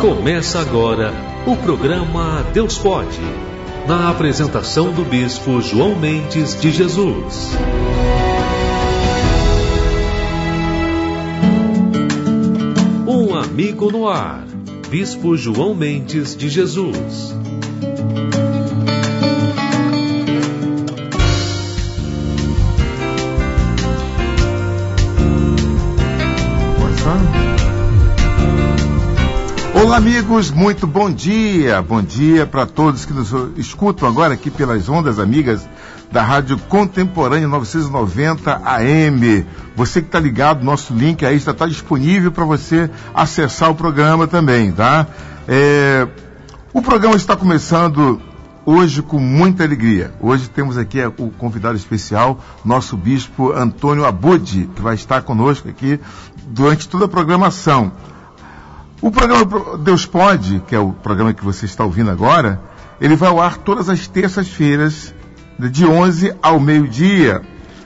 Começa agora o programa Deus Pode, na apresentação do bispo João Mendes de Jesus. Um amigo no ar, bispo João Mendes de Jesus. Olá, amigos, muito bom dia. Bom dia para todos que nos escutam agora aqui pelas ondas amigas da Rádio Contemporânea 990 AM. Você que está ligado, nosso link aí está, está disponível para você acessar o programa também, tá? É, o programa está começando hoje com muita alegria. Hoje temos aqui o convidado especial, nosso bispo Antônio Abud, que vai estar conosco aqui durante toda a programação. O programa Deus Pode, que é o programa que você está ouvindo agora, ele vai ao ar todas as terças-feiras, de 11 ao meio-dia.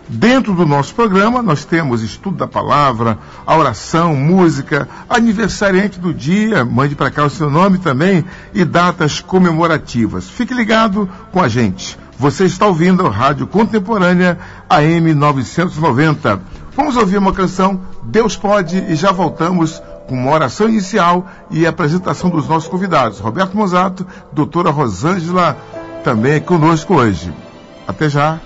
Dentro do nosso programa, nós temos estudo da palavra, a oração, música, aniversariante do dia, mande para cá o seu nome também, e datas comemorativas. Fique ligado com a gente. Você está ouvindo a Rádio Contemporânea AM 990. Vamos ouvir uma canção, Deus Pode, e já voltamos com uma oração inicial e apresentação dos nossos convidados. Roberto Mozato, doutora Rosângela, também conosco hoje. Até já.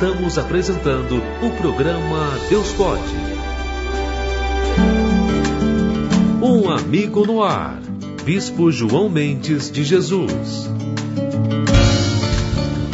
Estamos apresentando o programa Deus Pode. Um amigo no ar. Bispo João Mendes de Jesus.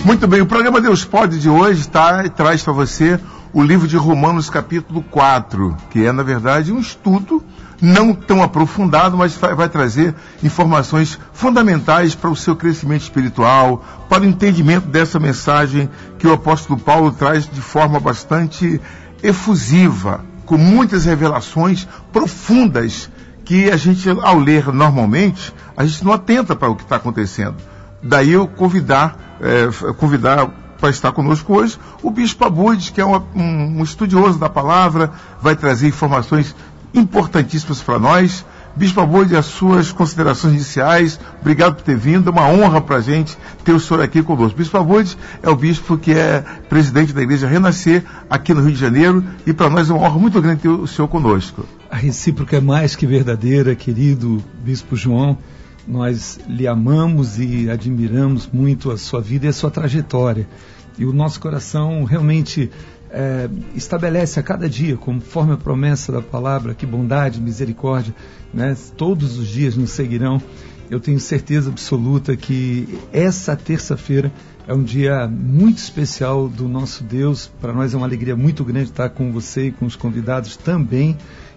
Muito bem, o programa Deus Pode de hoje tá, traz para você o livro de Romanos, capítulo 4, que é, na verdade, um estudo não tão aprofundado, mas vai, trazer informações fundamentais para o seu crescimento espiritual, para o entendimento dessa mensagem que o apóstolo Paulo traz de forma bastante efusiva, com muitas revelações profundas que a gente, ao ler normalmente, a gente não atenta para o que está acontecendo. Daí eu convidar, é, convidar para estar conosco hoje o Bispo Abud, que é um, um, um estudioso da palavra, vai trazer informações importantíssimas para nós. Bispo Abud, as suas considerações iniciais, obrigado por ter vindo, é uma honra para a gente ter o senhor aqui conosco. Bispo Abud é o bispo que é presidente da Igreja Renascer aqui no Rio de Janeiro e para nós é uma honra muito grande ter o senhor conosco. A recíproca é mais que verdadeira, querido Bispo João. Nós lhe amamos e admiramos muito a sua vida e a sua trajetória. E o nosso coração realmente é, estabelece a cada dia, conforme a promessa da palavra, que bondade, misericórdia, né, todos os dias nos seguirão. Eu tenho certeza absoluta que essa terça-feira é um dia muito especial do nosso Deus. Para nós é uma alegria muito grande estar com você e com os convidados também.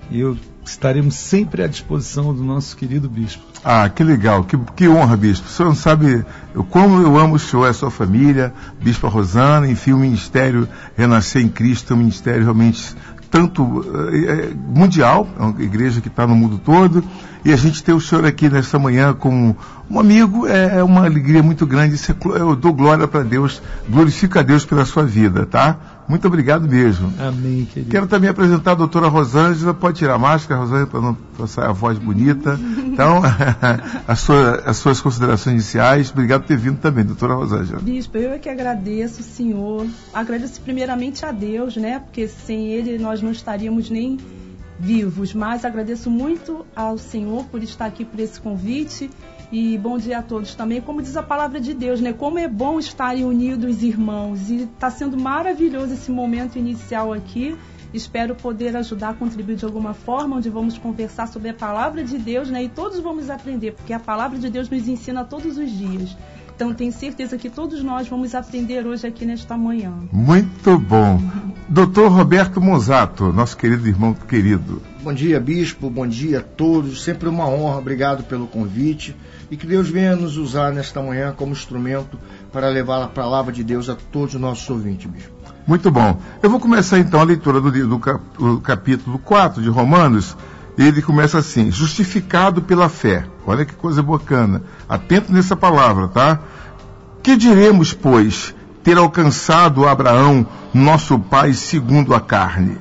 E eu estaremos sempre à disposição do nosso querido bispo. Ah, que legal, que, que honra, bispo. O senhor não sabe eu, como eu amo o senhor a sua família, bispo Rosana, enfim, o Ministério Renascer em Cristo é um ministério realmente tanto é, mundial, é uma igreja que está no mundo todo, e a gente ter o senhor aqui nesta manhã como um amigo é, é uma alegria muito grande. Eu dou glória para Deus, glorifico a Deus pela sua vida, tá? Muito obrigado mesmo. Amém, querido. Quero também apresentar a doutora Rosângela, pode tirar a máscara, Rosângela, para não passar a voz bonita. Então, as, sua, as suas considerações iniciais, obrigado por ter vindo também, doutora Rosângela. Bispo, eu é que agradeço, senhor. Agradeço primeiramente a Deus, né? Porque sem ele nós não estaríamos nem vivos. Mas agradeço muito ao Senhor por estar aqui por esse convite. E bom dia a todos também. Como diz a palavra de Deus, né? Como é bom estarem unidos, irmãos. E está sendo maravilhoso esse momento inicial aqui. Espero poder ajudar, contribuir de alguma forma, onde vamos conversar sobre a palavra de Deus, né? E todos vamos aprender, porque a palavra de Deus nos ensina todos os dias. Então tenho certeza que todos nós vamos aprender hoje aqui nesta manhã. Muito bom. Doutor Roberto Mozato, nosso querido irmão querido. Bom dia, bispo. Bom dia a todos. Sempre uma honra. Obrigado pelo convite. E que Deus venha nos usar nesta manhã como instrumento para levar a palavra de Deus a todos os nossos ouvintes, bispo. Muito bom. Eu vou começar então a leitura do, do, cap, do capítulo 4 de Romanos. Ele começa assim: justificado pela fé. Olha que coisa bacana. Atento nessa palavra, tá? Que diremos, pois, ter alcançado Abraão, nosso pai, segundo a carne?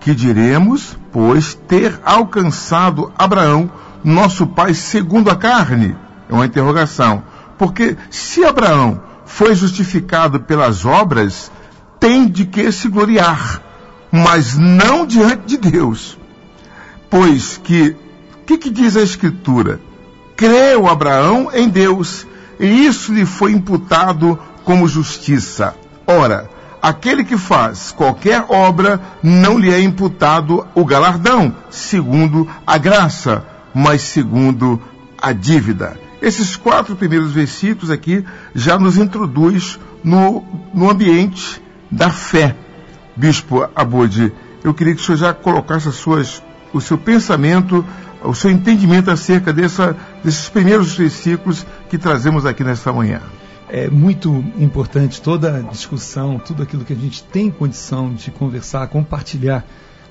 Que diremos, pois, ter alcançado Abraão, nosso pai, segundo a carne? É uma interrogação. Porque se Abraão foi justificado pelas obras, tem de que se gloriar, mas não diante de Deus. Pois que, o que, que diz a Escritura? Creu Abraão em Deus, e isso lhe foi imputado como justiça. Ora, aquele que faz qualquer obra não lhe é imputado o galardão, segundo a graça, mas segundo a dívida. Esses quatro primeiros versículos aqui já nos introduz no, no ambiente da fé. Bispo Abode, eu queria que o senhor já colocasse suas, o seu pensamento, o seu entendimento acerca dessa, desses primeiros versículos que trazemos aqui nesta manhã. É muito importante toda a discussão, tudo aquilo que a gente tem condição de conversar, compartilhar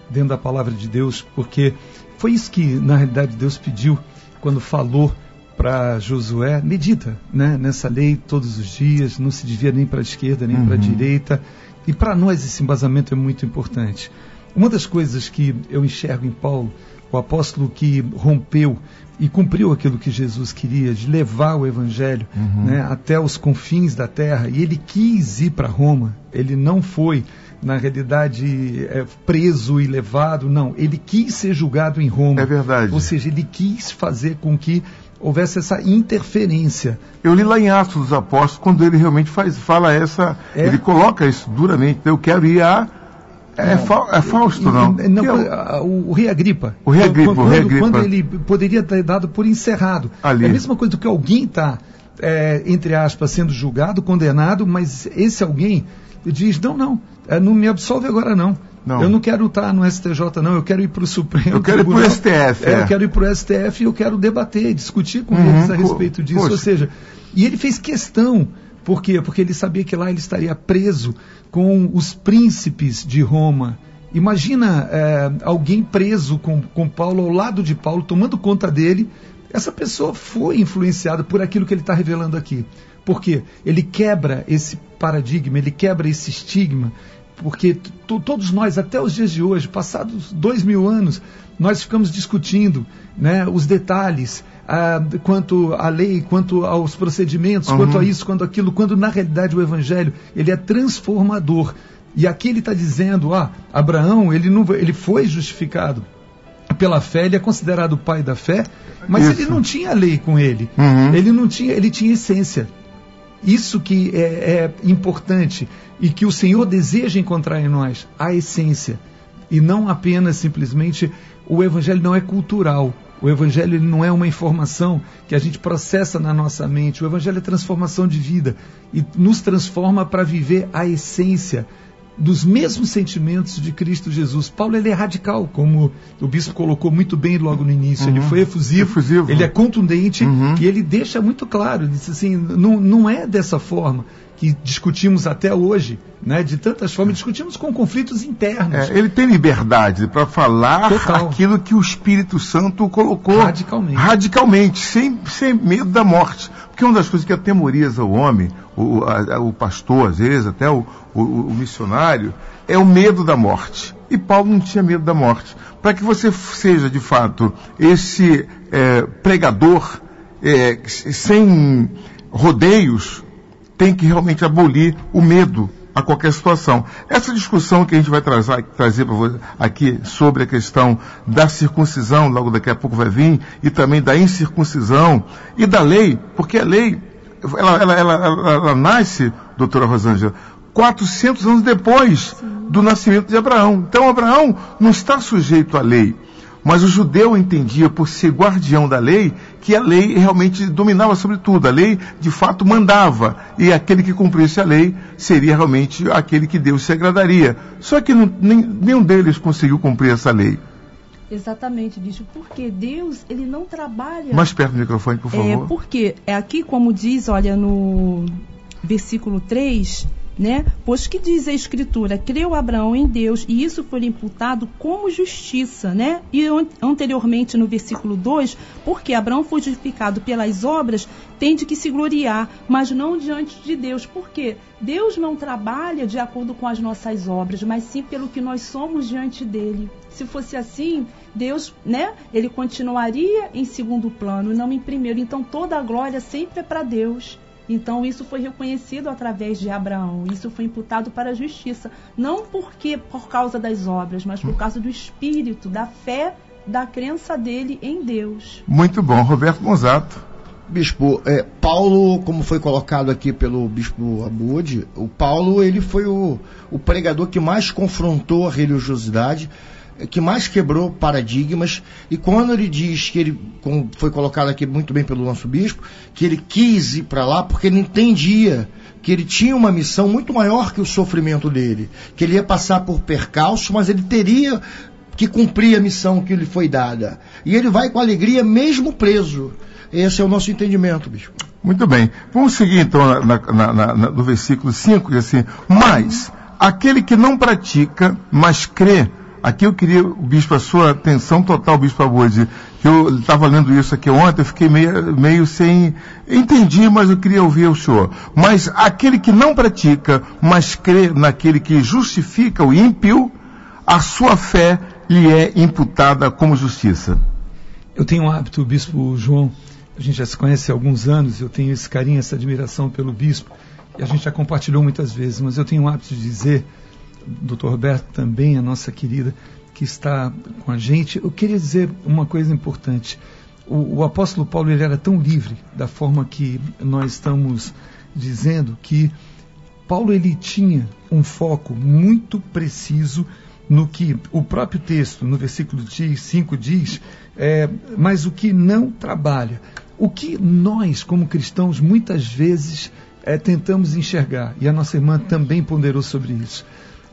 dentro da palavra de Deus, porque foi isso que, na realidade, Deus pediu quando falou para Josué, medita né, nessa lei todos os dias, não se desvia nem para a esquerda nem uhum. para a direita. E para nós esse embasamento é muito importante. Uma das coisas que eu enxergo em Paulo, o apóstolo que rompeu e cumpriu aquilo que Jesus queria, de levar o evangelho uhum. né, até os confins da terra, e ele quis ir para Roma, ele não foi, na realidade, é, preso e levado, não, ele quis ser julgado em Roma. É verdade. Ou seja, ele quis fazer com que houvesse essa interferência. Eu li lá em Atos dos Apóstolos, quando ele realmente faz, fala essa. É? Ele coloca isso duramente. Eu quero ir a. É, Fa- é Fausto, não? Não, é o- o, o rei Agripa. O rei Agripa, Quando, o rei Agripa. quando ele poderia ter dado por encerrado. Ali. É a mesma coisa do que alguém está, entre aspas, sendo julgado, condenado, mas esse alguém diz, não, não, é, não me absolve agora não. Não. Eu não quero estar no STJ, não. Eu quero ir para o Supremo. Eu quero ir pro Tribunal. STF, É, é. Eu quero ir para o STF e eu quero debater, discutir com Uhum, eles a respeito disso. poxa. Ou seja, e ele fez questão. Por quê? Porque ele sabia que lá ele estaria preso com os príncipes de Roma. Imagina é, alguém preso com, com Paulo ao lado de Paulo, tomando conta dele. Essa pessoa foi influenciada por aquilo que ele está revelando aqui. Por quê? Ele quebra esse paradigma, ele quebra esse estigma, porque todos nós, até os dias de hoje, passados dois mil anos, nós ficamos discutindo né, os detalhes quanto à lei, quanto aos procedimentos, Uhum. quanto a isso, quanto aquilo, quando na realidade o evangelho ele é transformador. E aqui ele está dizendo, ah, Abraão ele não, ele foi justificado pela fé, ele é considerado o pai da fé, mas Isso. ele não tinha lei com ele. Uhum. Ele não tinha, ele tinha essência. Isso que é, é importante e que o Senhor deseja encontrar em nós, a essência. E não apenas simplesmente o evangelho não é cultural. O evangelho ele não é uma informação que a gente processa na nossa mente. O evangelho é transformação de vida e nos transforma para viver a essência dos mesmos sentimentos de Cristo Jesus. Paulo ele é radical, como o bispo colocou muito bem logo no início. Ele foi efusivo, Efusivo. ele é contundente Uhum. e ele deixa muito claro, assim, não, não é dessa forma que discutimos até hoje, né? De tantas formas, discutimos com conflitos internos. É, ele tem liberdade para falar Total. aquilo que o Espírito Santo colocou Radicalmente. radicalmente, sem, sem medo da morte. Porque uma das coisas que atemoriza o homem, o, a- o pastor, às vezes, até o, o- o missionário, é o medo da morte. E Paulo não tinha medo da morte. Para que você seja, de fato, esse é, pregador é, sem rodeios, tem que realmente abolir o medo a qualquer situação. Essa discussão que a gente vai trazer, trazer para você aqui sobre a questão da circuncisão, logo daqui a pouco vai vir, e também da incircuncisão e da lei, porque a lei, ela, ela, ela, ela- nasce, doutora Rosângela, 400 anos depois do nascimento de Abraão. Então Abraão não está sujeito à lei. Mas o judeu entendia, por ser guardião da lei, que a lei realmente dominava sobre tudo. A lei, de fato, mandava. E aquele que cumprisse a lei seria realmente aquele que Deus se agradaria. Só que não- nem- nenhum deles conseguiu cumprir essa lei. Exatamente, bicho. Porque Deus, ele não trabalha. Mais perto do microfone, por É, favor. porque é aqui, como diz, olha, no versículo 3, né? Pois que diz a Escritura, creu Abraão em Deus e isso foi imputado como justiça, né? E an- anteriormente no versículo 2, porque Abraão foi justificado pelas obras, tem de que se gloriar, mas não diante de Deus. Porque Deus não trabalha de acordo com as nossas obras, mas sim pelo que nós somos diante dele. Se fosse assim, Deus, né, ele continuaria em segundo plano não em primeiro. Então toda a glória sempre é para Deus. Então isso foi reconhecido através de Abraão. Isso foi imputado para a justiça, não porque por causa das obras, mas por causa do espírito, da fé, da crença dele em Deus. Muito bom, Roberto Monzato. Bispo, é, Paulo, como foi colocado aqui pelo Bispo Abud, o Paulo ele foi o, o pregador que mais confrontou a religiosidade, que mais quebrou paradigmas, e quando ele diz que ele, como foi colocado aqui muito bem pelo nosso bispo, que ele quis ir para lá porque ele entendia que ele tinha uma missão muito maior que o sofrimento dele, que ele ia passar por percalço, mas ele teria que cumprir a missão que lhe foi dada. E ele vai com alegria mesmo preso. Esse é o nosso entendimento, bispo. Muito bem. Vamos seguir então na, na- na- no versículo 5, diz assim, mas aquele que não pratica, mas crê, aqui eu queria, bispo, a sua atenção total, bispo Abud, que eu estava lendo isso aqui ontem, eu fiquei meio, meio sem, entendi, mas eu queria ouvir o senhor. Mas aquele que não pratica, mas crê naquele que justifica o ímpio, a sua fé lhe é imputada como justiça. Eu tenho um hábito, bispo João, a gente já se conhece há alguns anos, eu tenho esse carinho, essa admiração pelo bispo, e a gente já compartilhou muitas vezes, mas eu tenho o hábito de dizer, doutor Roberto também, a nossa querida, que está com a gente, eu queria dizer uma coisa importante. o, o apóstolo Paulo ele era tão livre da forma que nós estamos dizendo que Paulo ele tinha um foco muito preciso no que o próprio texto, no versículo 5 diz, é, mas o que não trabalha. O que nós, como cristãos, muitas vezes é, tentamos enxergar, e a nossa irmã também ponderou sobre isso,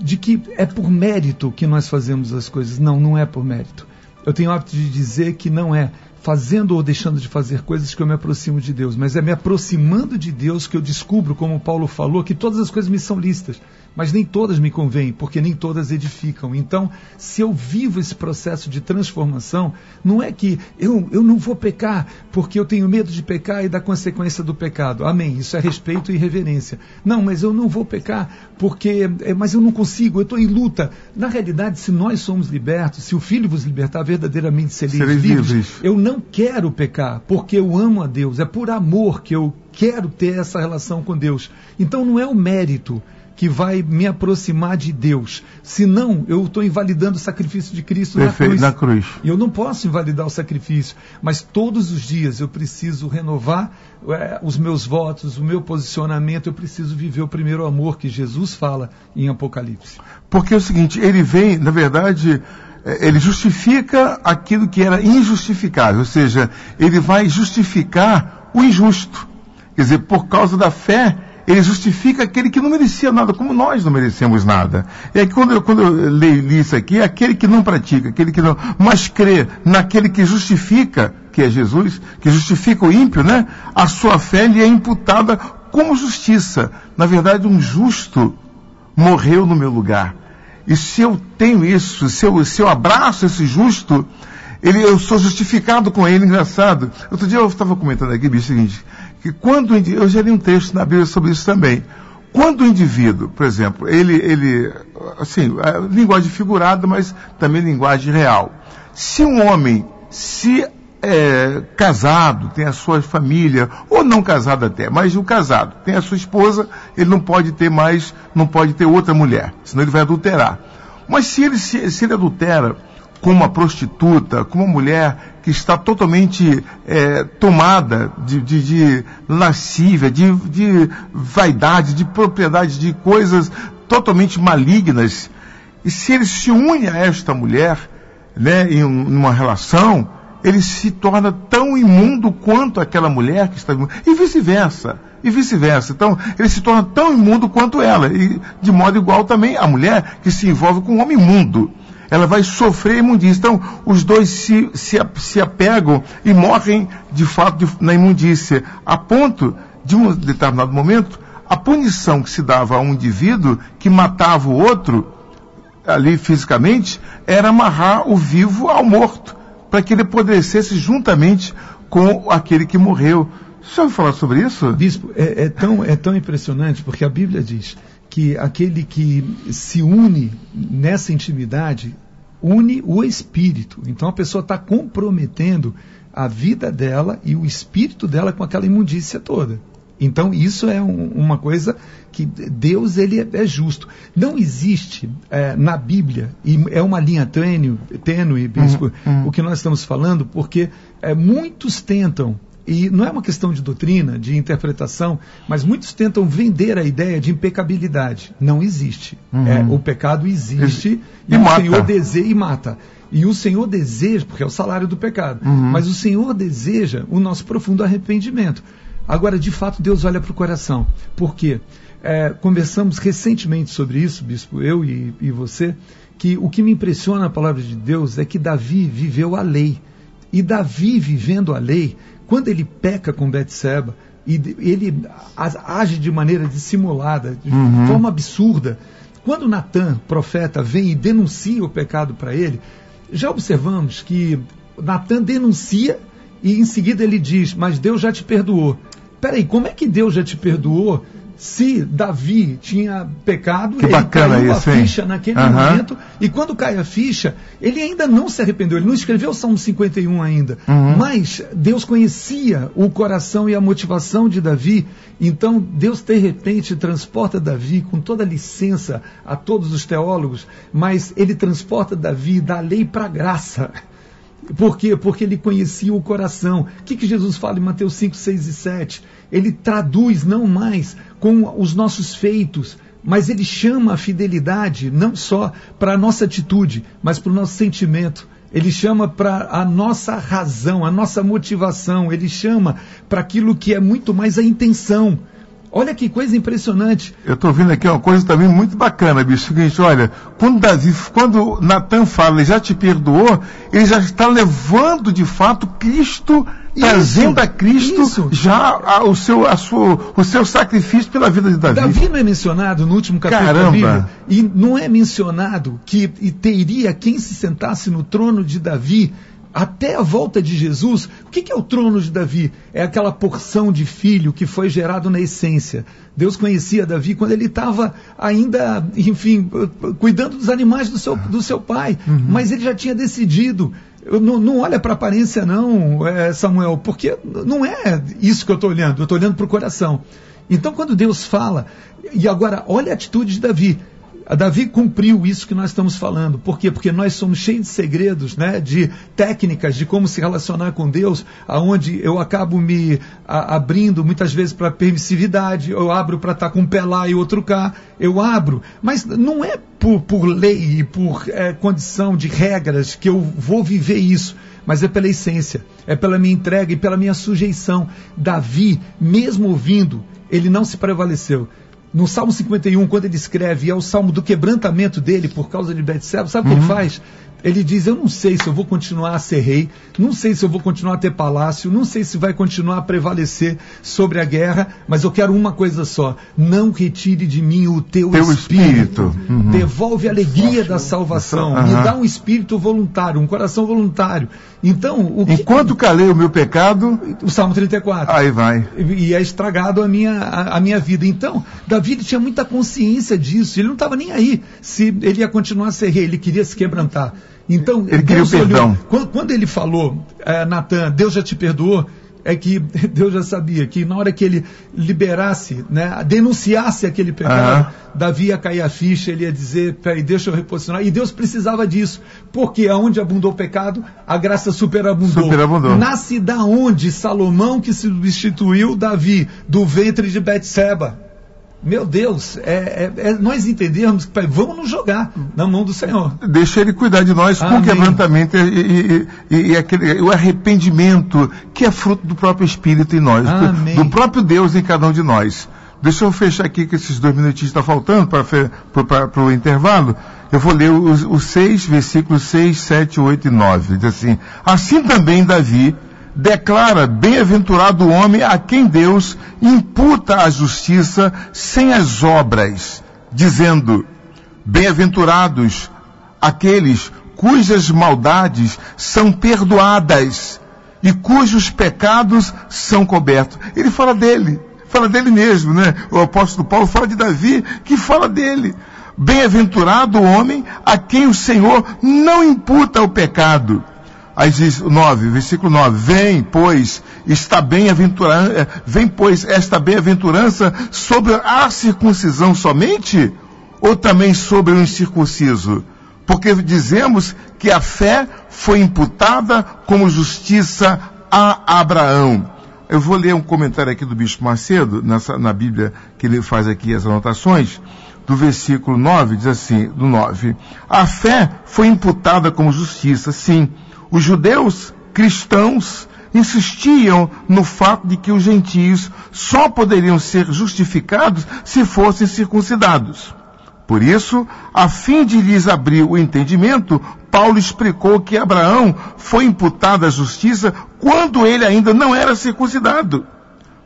de que é por mérito que nós fazemos as coisas. Não, não é por mérito. Eu tenho o hábito de dizer que não é fazendo ou deixando de fazer coisas que eu me aproximo de Deus, mas é me aproximando de Deus que eu descubro, como Paulo falou, que todas as coisas me são listas, mas nem todas me convêm, porque nem todas edificam. Então, se eu vivo esse processo de transformação, não é que eu, eu não vou pecar porque eu tenho medo de pecar e da consequência do pecado. Amém. Isso é respeito e reverência. Não, mas eu não vou pecar porque, é, mas eu não consigo, eu estou em luta. Na realidade, se nós somos libertos, se o Filho vos libertar, verdadeiramente sereis, Sereis livres. livres. Eu não quero pecar porque eu amo a Deus. É por amor que eu quero ter essa relação com Deus. Então não é o mérito que vai me aproximar de Deus. Senão, eu estou invalidando o sacrifício de Cristo Perfeito, na na cruz. cruz. E eu não posso invalidar o sacrifício, mas todos os dias eu preciso renovar eh, os meus votos, o meu posicionamento, eu preciso viver o primeiro amor que Jesus fala em Apocalipse. Porque é o seguinte, ele vem, na verdade, eh, ele justifica aquilo que era injustificável, ou seja, ele vai justificar o injusto. Quer dizer, por causa da fé, ele justifica aquele que não merecia nada, como nós não merecemos nada. E aí, quando eu, quando eu li, li isso aqui, é aquele que não pratica, aquele que não, mas crê naquele que justifica, que é Jesus, que justifica o ímpio, né? A sua fé lhe é imputada como justiça. Na verdade, um justo morreu no meu lugar. E se eu tenho isso, se eu, se eu abraço esse justo, ele, eu sou justificado com ele, engraçado. Outro dia eu estava comentando aqui, bicho, o seguinte, que quando eu li um texto na Bíblia sobre isso também. Quando o indivíduo, por exemplo, ele, ele assim, é linguagem figurada, mas também linguagem real. Se um homem se é, casado, tem a sua família, ou não casado até, mas o casado tem a sua esposa, ele não pode ter mais, não pode ter outra mulher, senão ele vai adulterar. Mas se ele, se, se ele adultera com uma prostituta, com uma mulher que está totalmente é, tomada de, de, de lascívia, de, de vaidade, de propriedade, de coisas totalmente malignas, e se ele se une a esta mulher, né, em um- numa relação, ele se torna tão imundo quanto aquela mulher que está imunda, e vice-versa. E vice-versa. Então, ele se torna tão imundo quanto ela. E, de modo igual, também a mulher que se envolve com um homem imundo. Ela vai sofrer imundícia. Então, os dois se, se, se apegam e morrem, de fato, de- na imundícia. A ponto, de um determinado momento, a punição que se dava a um indivíduo que matava o outro, ali fisicamente, era amarrar o vivo ao morto, para que ele apodrecesse juntamente com aquele que morreu. Você ouviu falar sobre isso? Bispo, é, é tão, é tão impressionante porque a Bíblia diz que aquele que se une nessa intimidade une o espírito. Então a pessoa está comprometendo a vida dela e o espírito dela com aquela imundícia toda. Então isso é um- uma coisa que Deus ele é, é justo. Não existe é, na Bíblia e é uma linha tênue, tênue bispo, o que nós estamos falando, porque é, muitos tentam e não é uma questão de doutrina, de interpretação, mas muitos tentam vender a ideia de impecabilidade. Não existe. É, o pecado existe E e, o mata. Senhor deseja e mata. E o Senhor deseja, porque é o salário do pecado, mas o Senhor deseja o nosso profundo arrependimento. Agora, de fato, Deus olha para o coração. Por quê? É, conversamos recentemente sobre isso, bispo, eu e, e você, que o que me impressiona na palavra de Deus é que Davi viveu a lei. E Davi, vivendo a lei, quando ele peca com Betseba, e ele age de maneira dissimulada, de forma absurda, quando Natan, profeta, vem e denuncia o pecado para ele, já observamos que Natan denuncia e em seguida ele diz: Mas Deus já te perdoou. Peraí, como é que Deus já te perdoou se Davi tinha pecado Que ele bacana caiu isso, a hein? ficha naquele Aham. momento e quando cai a ficha, ele ainda não se arrependeu, ele não escreveu o Salmo 51 ainda. Uhum. Mas Deus conhecia o coração e a motivação de Davi, então Deus de repente transporta Davi com toda a licença a todos os teólogos, mas ele transporta Davi da lei para a graça. Por quê? Porque ele conhecia o coração. O que, que Jesus fala em Mateus 5, 6 e 7? Ele traduz não mais com os nossos feitos, mas ele chama a fidelidade não só para a nossa atitude, mas para o nosso sentimento. Ele chama para a nossa razão, a nossa motivação. Ele chama para aquilo que é muito mais a intenção. Olha que coisa impressionante. Eu estou vendo aqui uma coisa também muito bacana, bicho. Seguinte, olha, quando Davi, quando Natan fala, ele já te perdoou, ele já está levando de fato Cristo, trazendo a Cristo isso. já a- o, seu, a sua, o seu sacrifício pela vida de Davi. Davi não é mencionado no último capítulo Caramba. da Bíblia. E não é mencionado que e teria quem se sentasse no trono de Davi até a volta de Jesus. O que é o trono de Davi? É aquela porção de filho que foi gerado na essência. Deus conhecia Davi quando ele estava ainda, enfim, cuidando dos animais do seu, do seu pai. Mas ele já tinha decidido. Não, não olha para a aparência, não, eh, Samuel, porque não é isso que eu estou olhando. Eu estou olhando para o coração. Então, quando Deus fala, e agora, olha a atitude de Davi. A Davi cumpriu isso que nós estamos falando. Por quê? Porque nós somos cheios de segredos, né? de técnicas de como se relacionar com Deus, aonde eu acabo me a- abrindo muitas vezes para permissividade, eu abro para estar com um pé lá e outro cá, eu abro. Mas não é por, por lei e por eh, condição de regras que eu vou viver isso mas é pela essência, é pela minha entrega e pela minha sujeição. Davi, mesmo ouvindo, ele não se prevaleceu. No Salmo 51, quando ele escreve, e é o salmo do quebrantamento dele por causa de Betseba, sabe o que ele faz? Ele diz: Eu não sei se eu vou continuar a ser rei, não sei se eu vou continuar a ter palácio, não sei se vai continuar a prevalecer sobre a guerra, mas eu quero uma coisa só: não retire de mim o teu, Teu espírito. Uhum. Devolve a alegria da salvação, me Aham. dá um espírito voluntário, um coração voluntário. Então, o que Enquanto calei o meu pecado, o Salmo 34 aí vai. e é estragado a minha, a, a minha vida. Então, Davi tinha muita consciência disso. Ele não estava nem aí se ele ia continuar a ser rei, ele queria se quebrantar. Então, Ele queria Deus o perdão. olhou- quando, ele falou, eh, Natan, Deus já te perdoou, é que Deus já sabia que na hora que ele liberasse, né, denunciasse aquele pecado, Aham. Davi ia cair a ficha, ele ia dizer, peraí, deixa eu reposicionar. E Deus precisava disso, porque aonde abundou o pecado, a graça superabundou. Superabundou. Nasce da onde Salomão que substituiu Davi do ventre de Betseba. Meu Deus, é, é- é nós entendermos que vamos nos jogar na mão do Senhor. Deixa ele cuidar de nós com Amém. o quebrantamento e, e- e- e aquele, o arrependimento que é fruto do próprio Espírito em nós, do- do próprio Deus em cada um de nós. Deixa eu fechar aqui que esses dois minutinhos estão faltando para o intervalo. Eu vou ler os, os seis, versículos 6, 7, 8 e 9. Diz assim: Assim também Davi declara bem-aventurado o homem a quem Deus imputa a justiça sem as obras, dizendo: Bem-aventurados aqueles cujas maldades são perdoadas e cujos pecados são cobertos. Ele fala dele, fala dele mesmo, né? O apóstolo Paulo fala de Davi, que fala dele. Bem-aventurado o homem a quem o Senhor não imputa o pecado. Aí diz o 9, versículo 9: Vem, pois, está bem-aventurança, vem, pois, esta bem-aventurança sobre a circuncisão somente? Ou também sobre o incircunciso? Porque dizemos que a fé foi imputada como justiça a Abraão. Eu vou ler um comentário aqui do Bispo Macedo, nessa, na Bíblia que ele faz aqui as anotações, do versículo 9, diz assim, do 9. A fé foi imputada como justiça, sim. Os judeus cristãos insistiam no fato de que os gentios só poderiam ser justificados se fossem circuncidados. Por isso, a fim de lhes abrir o entendimento, Paulo explicou que Abraão foi imputado à justiça quando ele ainda não era circuncidado,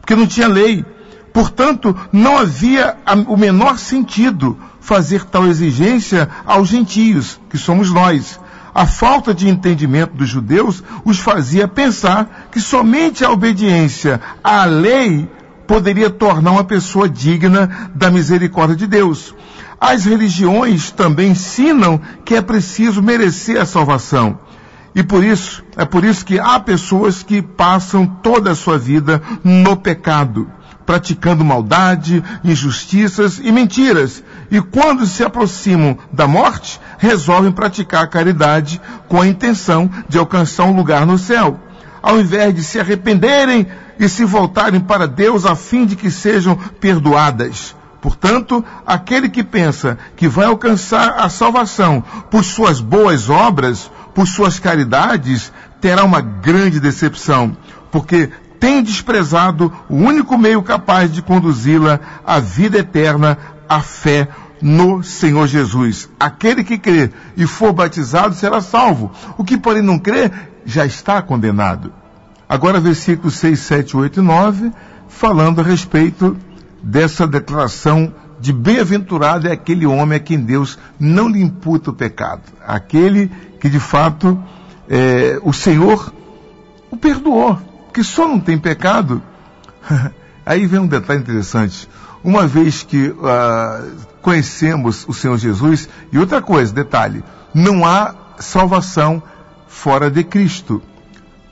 porque não tinha lei. Portanto, não havia o menor sentido fazer tal exigência aos gentios, que somos nós. A falta de entendimento dos judeus os fazia pensar que somente a obediência à lei poderia tornar uma pessoa digna da misericórdia de Deus. As religiões também ensinam que é preciso merecer a salvação. E por isso, é por isso que há pessoas que passam toda a sua vida no pecado. praticando maldade, injustiças e mentiras. E quando se aproximam da morte, resolvem praticar a caridade com a intenção de alcançar um lugar no céu. Ao invés de se arrependerem e se voltarem para Deus a fim de que sejam perdoadas. Portanto, aquele que pensa que vai alcançar a salvação por suas boas obras, por suas caridades, terá uma grande decepção, porque tem desprezado o único meio capaz de conduzi-la à vida eterna, a fé no Senhor Jesus. Aquele que crê e for batizado será salvo. O que, porém, não crê já está condenado. Agora, versículos 6, 7, 8 e 9, falando a respeito dessa declaração de bem-aventurado é aquele homem a quem Deus não lhe imputa o pecado. Aquele que, de fato, é, o Senhor o perdoou, que só não tem pecado. Aí vem um detalhe interessante. Uma vez que uh, conhecemos o Senhor Jesus, e outra coisa, detalhe, não há salvação fora de Cristo.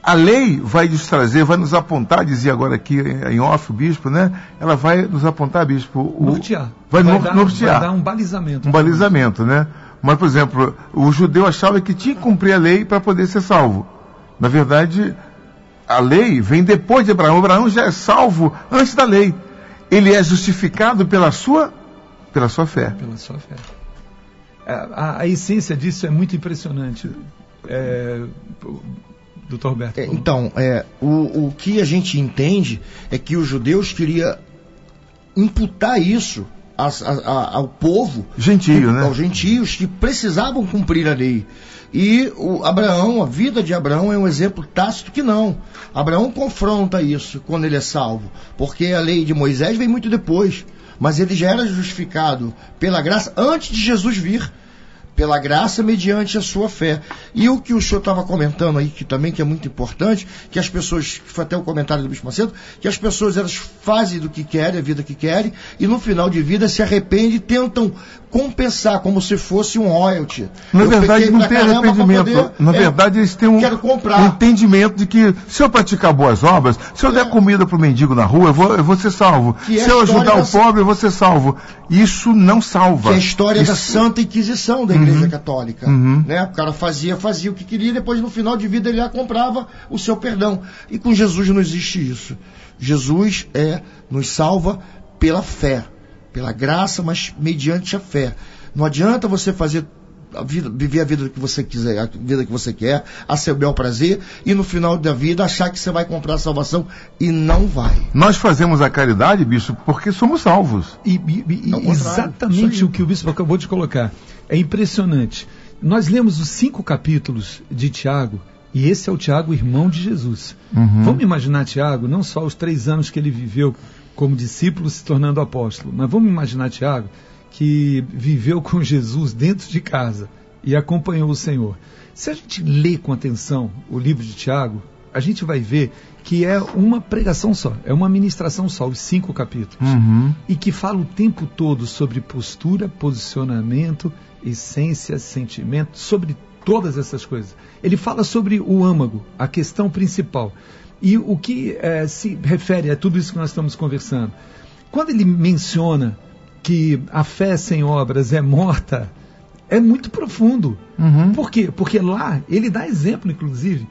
A lei vai nos trazer, vai nos apontar, dizia agora aqui em off o bispo, né? Ela vai nos apontar, bispo. O, nortear. Vai, vai, no, dar, nortear. vai dar um balizamento. Um balizamento, né? Mas, por exemplo, o judeu achava que tinha que cumprir a lei para poder ser salvo. Na verdade, a lei vem depois de Abraão. Abraão já é salvo antes da lei. Ele é justificado pela sua, pela sua fé. Pela sua fé. A, a, a essência disso é muito impressionante. É, Doutor Roberto. É, então, é, o, o que a gente entende é que os judeus queriam imputar isso a, a, ao povo, Gentio, né? aos gentios que precisavam cumprir a lei. E o Abraão, a vida de Abraão é um exemplo tácito que não. Abraão confronta isso quando ele é salvo, porque a lei de Moisés vem muito depois, mas ele já era justificado pela graça antes de Jesus vir pela graça mediante a sua fé. E o que o senhor estava comentando aí, que também que é muito importante, que as pessoas, que foi até o comentário do Bispo Macedo, que as pessoas elas fazem do que querem, a vida que querem, e no final de vida se arrependem e tentam compensar como se fosse um royalty. Na Eu verdade, não tem arrependimento. poder- Na é, verdade, eles têm um, um entendimento de que se eu praticar boas obras, se eu der comida para o mendigo na rua, eu vou, eu vou ser salvo. Que é se eu a história ajudar o da- pobre, eu vou ser salvo. Isso não salva. Que é a história da Isso- Santa Inquisição da Igreja Católica. Uhum. Né? O cara fazia, fazia o que queria, e depois no final de vida ele já comprava o seu perdão. E com Jesus não existe isso. Jesus é nos salva pela fé, pela graça, mas mediante a fé. Não adianta você fazer a vida, viver a vida que você quiser, a vida que você quer, a seu bel prazer, e no final da vida achar que você vai comprar a salvação e não vai. Nós fazemos a caridade, bicho, porque somos salvos. E, e- e- É exatamente o que o bispo acabou de colocar. É impressionante. Nós lemos os cinco capítulos de Tiago, e esse é o Tiago, irmão de Jesus. Uhum. Vamos imaginar Tiago, não só os três anos que ele viveu como discípulo se tornando apóstolo, mas vamos imaginar Tiago que viveu com Jesus dentro de casa e acompanhou o Senhor. Se a gente lê com atenção o livro de Tiago, a gente vai ver que é uma pregação só, é uma ministração só, os cinco capítulos Uhum. e que fala o tempo todo sobre postura, posicionamento, essência, sentimento, sobre todas essas coisas. Ele fala sobre o âmago, a questão principal. E o que eh, se refere a tudo isso que nós estamos conversando. Quando ele menciona que a fé sem obras é morta, é muito profundo. Uhum. Por quê? Porque lá ele dá exemplo, inclusive.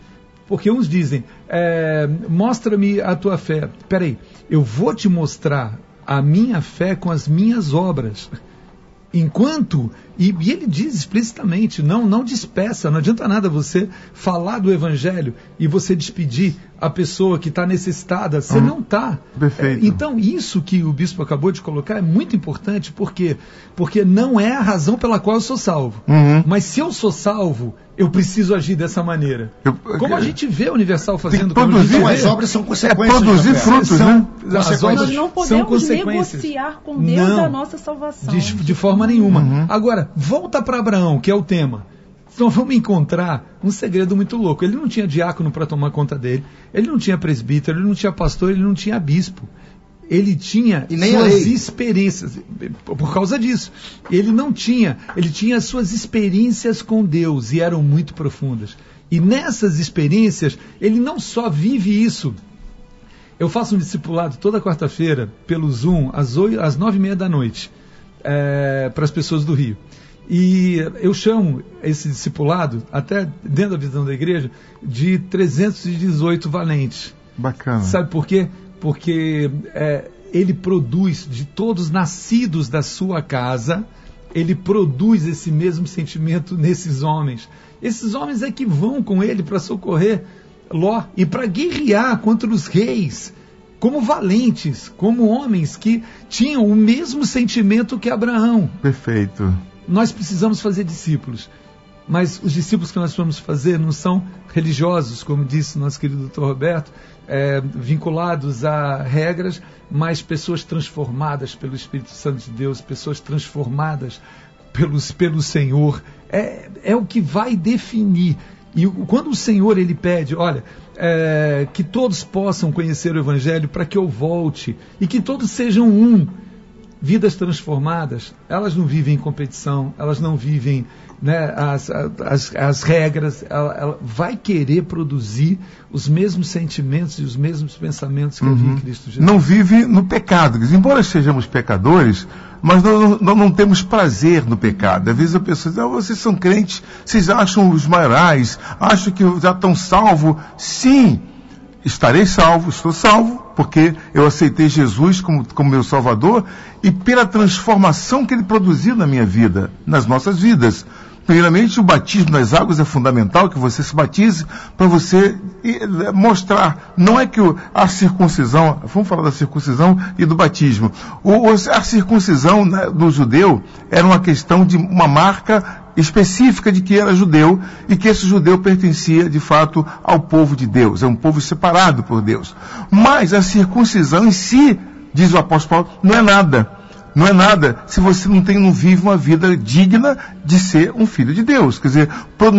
Porque uns dizem, é, mostra-me a tua fé. Peraí, eu vou te mostrar a minha fé com as minhas obras. Enquanto, e, e ele diz explicitamente, não, não despeça, não adianta nada você falar do evangelho e você despedir a pessoa que está necessitada, você Uhum. não está. Perfeito. então, isso que o bispo acabou de colocar é muito importante, por quê? Porque não é a razão pela qual eu sou salvo. Uhum. Mas se eu sou salvo, eu preciso agir dessa maneira. Eu- Como a gente vê o Universal fazendo, produzir- Então vê- as obras são É consequências. produzir da fé. frutos, são, né? as Consequências. obras Nós não são podemos consequências. negociar com Deus Não. a nossa salvação. De, de forma nenhuma. Uhum. Agora, volta para Abraão, que é o tema. Então vamos encontrar um segredo muito louco. Ele não tinha diácono para tomar conta dele, ele não tinha presbítero, ele não tinha pastor, ele não tinha bispo. Ele tinha suas experiências. Por causa disso. Ele não tinha, ele tinha as suas experiências com Deus e eram muito profundas. E nessas experiências, ele não só vive isso, Eu faço um discipulado toda quarta-feira pelo Zoom, às, oito, às nove e meia da noite, é, para as pessoas do Rio. E eu chamo esse discipulado, até dentro da visão da igreja, de 318 valentes. Bacana. Sabe por quê? Porque é, ele produz de todos nascidos da sua casa, ele produz esse mesmo sentimento nesses homens. Esses homens é que vão com ele para socorrer Ló e para guerrear contra os reis, como valentes, como homens que tinham o mesmo sentimento que Abraão. Perfeito. Nós precisamos fazer discípulos. Mas os discípulos que nós vamos fazer não são religiosos, como disse nosso querido doutor Roberto, é, vinculados a regras, mas pessoas transformadas pelo Espírito Santo de Deus, pessoas transformadas pelos, pelo Senhor. É, é o que vai definir. E quando o Senhor ele pede, olha, é, que todos possam conhecer o Evangelho para que eu volte e que todos sejam um, vidas transformadas, elas não vivem em competição, elas não vivem né, as, as, as regras, ela, ela vai querer produzir os mesmos sentimentos e os mesmos pensamentos que havia em Cristo Jesus. Não vive no pecado. Embora sejamos pecadores, mas não, não, não temos prazer no pecado. Às vezes a pessoa diz, ah, vocês são crentes, vocês acham os maiorais, acham que já estão salvos. Sim, estarei salvo, estou salvo, porque eu aceitei Jesus como, como meu Salvador e pela transformação que ele produziu na minha vida, nas nossas vidas. Primeiramente, o batismo nas águas é fundamental, que você se batize para você eh, mostrar. Não é que a circuncisão, vamos falar da circuncisão e do batismo. A circuncisão né, do judeu era uma questão de uma marca específica de que era judeu e que esse judeu pertencia de fato ao povo de Deus, é um povo separado por Deus. Mas a circuncisão em si, diz o apóstolo Paulo, não é nada. Não é nada se você não tem, não vive uma vida digna de ser um filho de Deus. Quer dizer,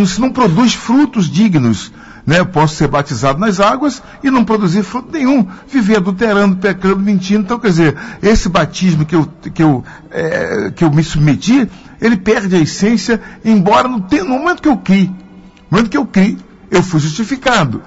se não produz frutos dignos, né? Eu posso ser batizado nas águas e não produzir fruto nenhum, viver adulterando, pecando, mentindo. Então, quer dizer, esse batismo que eu, que eu, eh, que eu me submeti, ele perde a essência, embora no, no momento que eu criei, no momento que eu criei, eu fui justificado.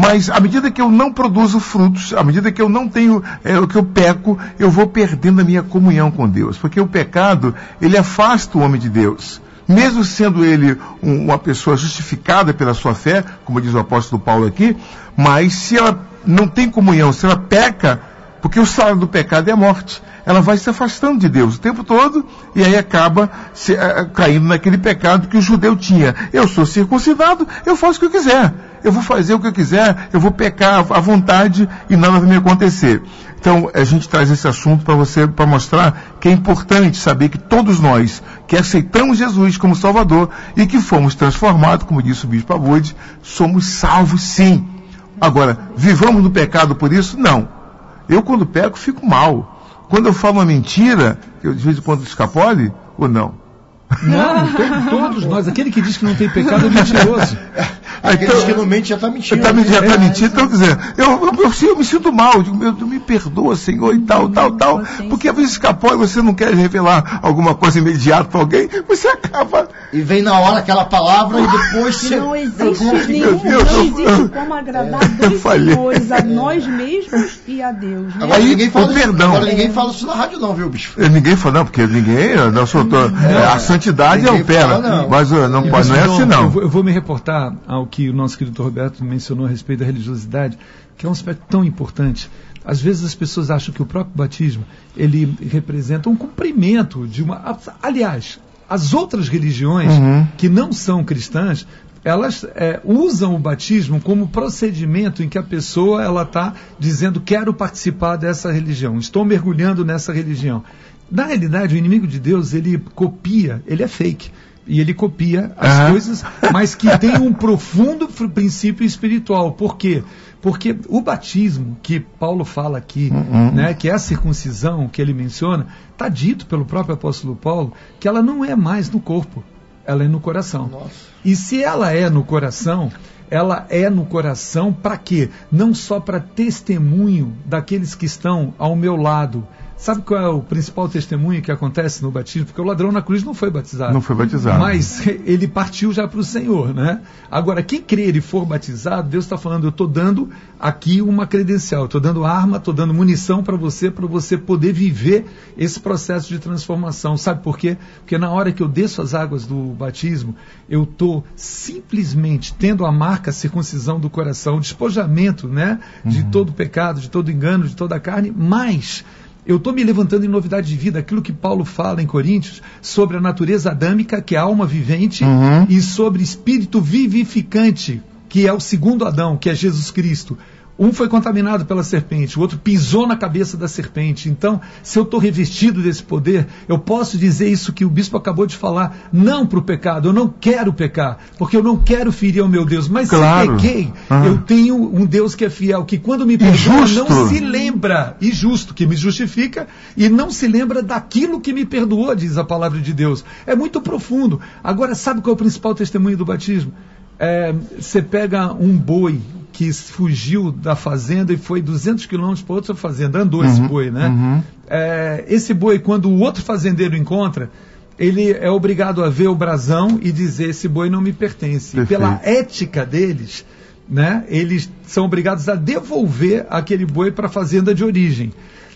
Mas à medida que eu não produzo frutos, à medida que eu não tenho, é, que eu peco, eu vou perdendo a minha comunhão com Deus. Porque o pecado, ele afasta o homem de Deus. Mesmo sendo ele um- uma pessoa justificada pela sua fé, como diz o apóstolo Paulo aqui, mas se ela não tem comunhão, se ela peca, porque o salário do pecado é a morte. Ela vai se afastando de Deus o tempo todo e aí acaba se, eh, caindo naquele pecado que o judeu tinha. Eu sou circuncidado, eu faço o que eu quiser. Eu vou fazer o que eu quiser, eu vou pecar à vontade e nada vai me acontecer. Então a gente traz esse assunto para você, para mostrar que é importante saber que todos nós que aceitamos Jesus como Salvador e que fomos transformados, como disse o Bispo Abude, somos salvos sim. Agora, vivamos no pecado por isso? Não. Eu, quando peco, fico mal. Quando eu falo uma mentira, eu de vez em quando escapole, ou não? Não, to- todos nós, aquele que diz que não tem pecado é mentiroso. Aqueles Então- que não mente já está mentindo. Já está É, mentindo, então quer dizer, eu, eu, eu, eu me sinto mal, eu digo, meu Deus, me perdoa, Senhor, e tal, tal, tal. Porque às vezes escapole, você não quer revelar alguma coisa imediata para alguém, você acaba. E vem na hora aquela palavra e depois você... não existe nenhum, Deus, não existe como agradar dois falhei. senhores, a nós mesmos e a Deus. Né? Agora ninguém fala o isso, perdão. Agora ninguém fala isso na rádio não, viu, bicho? Ninguém fala, não, porque ninguém, sou, tô- é, a santidade Ninguém opera, fala, não. mas eh, não, pode, não é assim Dom, Eu não. vou, eu vou me reportar ao que o nosso querido Roberto mencionou a respeito da religiosidade, que é um aspecto tão importante. Às vezes as pessoas acham que o próprio batismo ele representa um cumprimento de uma. Aliás, as outras religiões Uhum. que não são cristãs, elas é, usam o batismo como procedimento em que a pessoa ela está dizendo quero participar dessa religião, estou mergulhando nessa religião. Na realidade, o inimigo de Deus ele copia, ele é fake e ele copia as coisas, mas que tem um profundo princípio espiritual. Por quê? Porque o batismo que Paulo fala aqui, né, que é a circuncisão que ele menciona, está dito pelo próprio apóstolo Paulo que ela não é mais no corpo, ela é no coração. E se ela é no coração, ela é no coração para quê? Não só para testemunho daqueles que estão ao meu lado, Sabe qual é o principal testemunho que acontece no batismo? Porque o ladrão na cruz não foi batizado. Não foi batizado. Mas ele partiu já para o Senhor, né? Agora, quem crer e for batizado, Deus está falando, eu estou dando aqui uma credencial, estou dando arma, estou dando munição para você, para você poder viver esse processo de transformação. Sabe por quê? Porque na hora que eu desço as águas do batismo, eu estou simplesmente tendo a marca a circuncisão do coração, o despojamento, né? De todo pecado, de todo engano, de toda a carne, mas eu estou me levantando em novidade de vida, aquilo que Paulo fala em Coríntios sobre a natureza adâmica, que é a alma vivente, Uhum. e sobre espírito vivificante, que é o segundo Adão, que é Jesus Cristo. Um foi contaminado pela serpente, o outro pisou na cabeça da serpente. Então, se eu estou revestido desse poder, eu posso dizer isso que o bispo acabou de falar, não para o pecado. Eu não quero pecar, porque eu não quero ferir ao meu Deus. Mas Claro. se pequei, Ah. eu tenho um Deus que é fiel, que quando me perdoa, não se lembra, e justo, que me justifica, e não se lembra daquilo que me perdoou, diz a palavra de Deus. É muito profundo. Agora, sabe qual é o principal testemunho do batismo? É, Você pega um boi que fugiu da fazenda e foi 200 quilômetros para outra fazenda, andou esse boi, né? uhum. É, esse boi, quando o outro fazendeiro encontra, ele é obrigado a ver o brasão e dizer: esse boi não me pertence. Perfeito. Pela ética deles, né, eles são obrigados a devolver aquele boi para a fazenda de origem.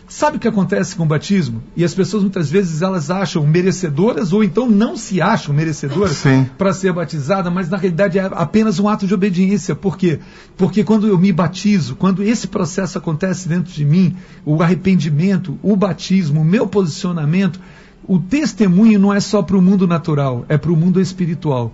Sabe o que acontece com o batismo? E as pessoas muitas vezes elas acham merecedoras ou então não se acham merecedoras para ser batizada, mas na realidade é apenas um ato de obediência. Por quê? Porque quando eu me batizo, quando esse processo acontece dentro de mim, o arrependimento, o batismo, o meu posicionamento, o testemunho não é só para o mundo natural, é para o mundo espiritual.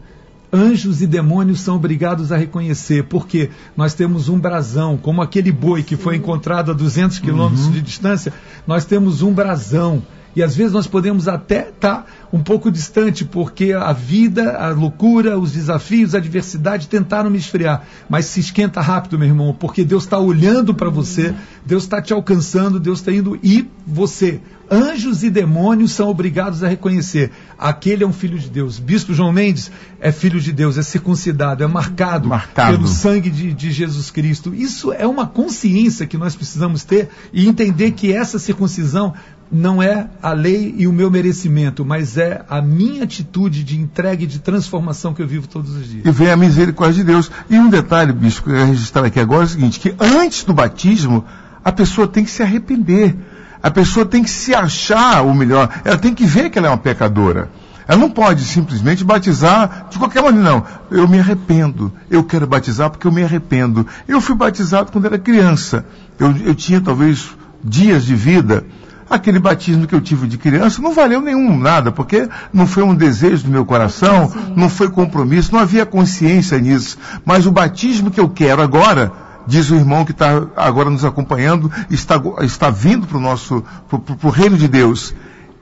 Anjos e demônios são obrigados a reconhecer, porque nós temos um brasão, como aquele boi que foi encontrado a 200 quilômetros de distância, nós temos um brasão. E às vezes nós podemos até estar um pouco distante, porque a vida, a loucura, os desafios, a adversidade tentaram me esfriar. Mas se esquenta rápido, meu irmão, porque Deus está olhando para você, Deus está te alcançando, Deus está indo. E você, anjos e demônios são obrigados a reconhecer: aquele é um filho de Deus. Bispo João Mendes é filho de Deus, é circuncidado, é marcado, Marcado. pelo sangue de, de Jesus Cristo. Isso é uma consciência que nós precisamos ter e entender que essa circuncisão não é a lei e o meu merecimento, mas é a minha atitude de entrega e de transformação que eu vivo todos os dias. E vem a misericórdia de Deus. E um detalhe, bispo, que eu registrar aqui agora é o seguinte, que antes do batismo, a pessoa tem que se arrepender. A pessoa tem que se achar o melhor. Ela tem que ver que ela é uma pecadora. Ela não pode simplesmente batizar de qualquer maneira, não. Eu me arrependo. Eu quero batizar porque eu me arrependo. Eu fui batizado quando era criança. Eu, eu tinha talvez dias de vida. Aquele batismo que eu tive de criança não valeu nenhum nada, porque não foi um desejo do meu coração, não foi compromisso, não havia consciência nisso. Mas o batismo que eu quero agora, diz o irmão que está agora nos acompanhando, está, está vindo para o nosso, para o reino de Deus.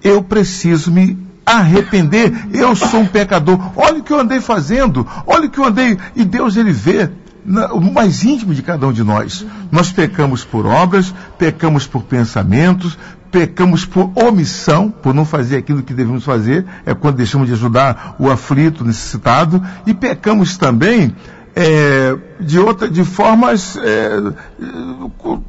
Eu preciso me arrepender. Eu sou um pecador. Olha o que eu andei fazendo. Olha o que eu andei. E Deus ele vê o mais íntimo de cada um de nós. Nós pecamos por obras, pecamos por pensamentos, pecamos por omissão, por não fazer aquilo que devemos fazer, é quando deixamos de ajudar o aflito, o necessitado, e pecamos também é, de, outra, de formas, é,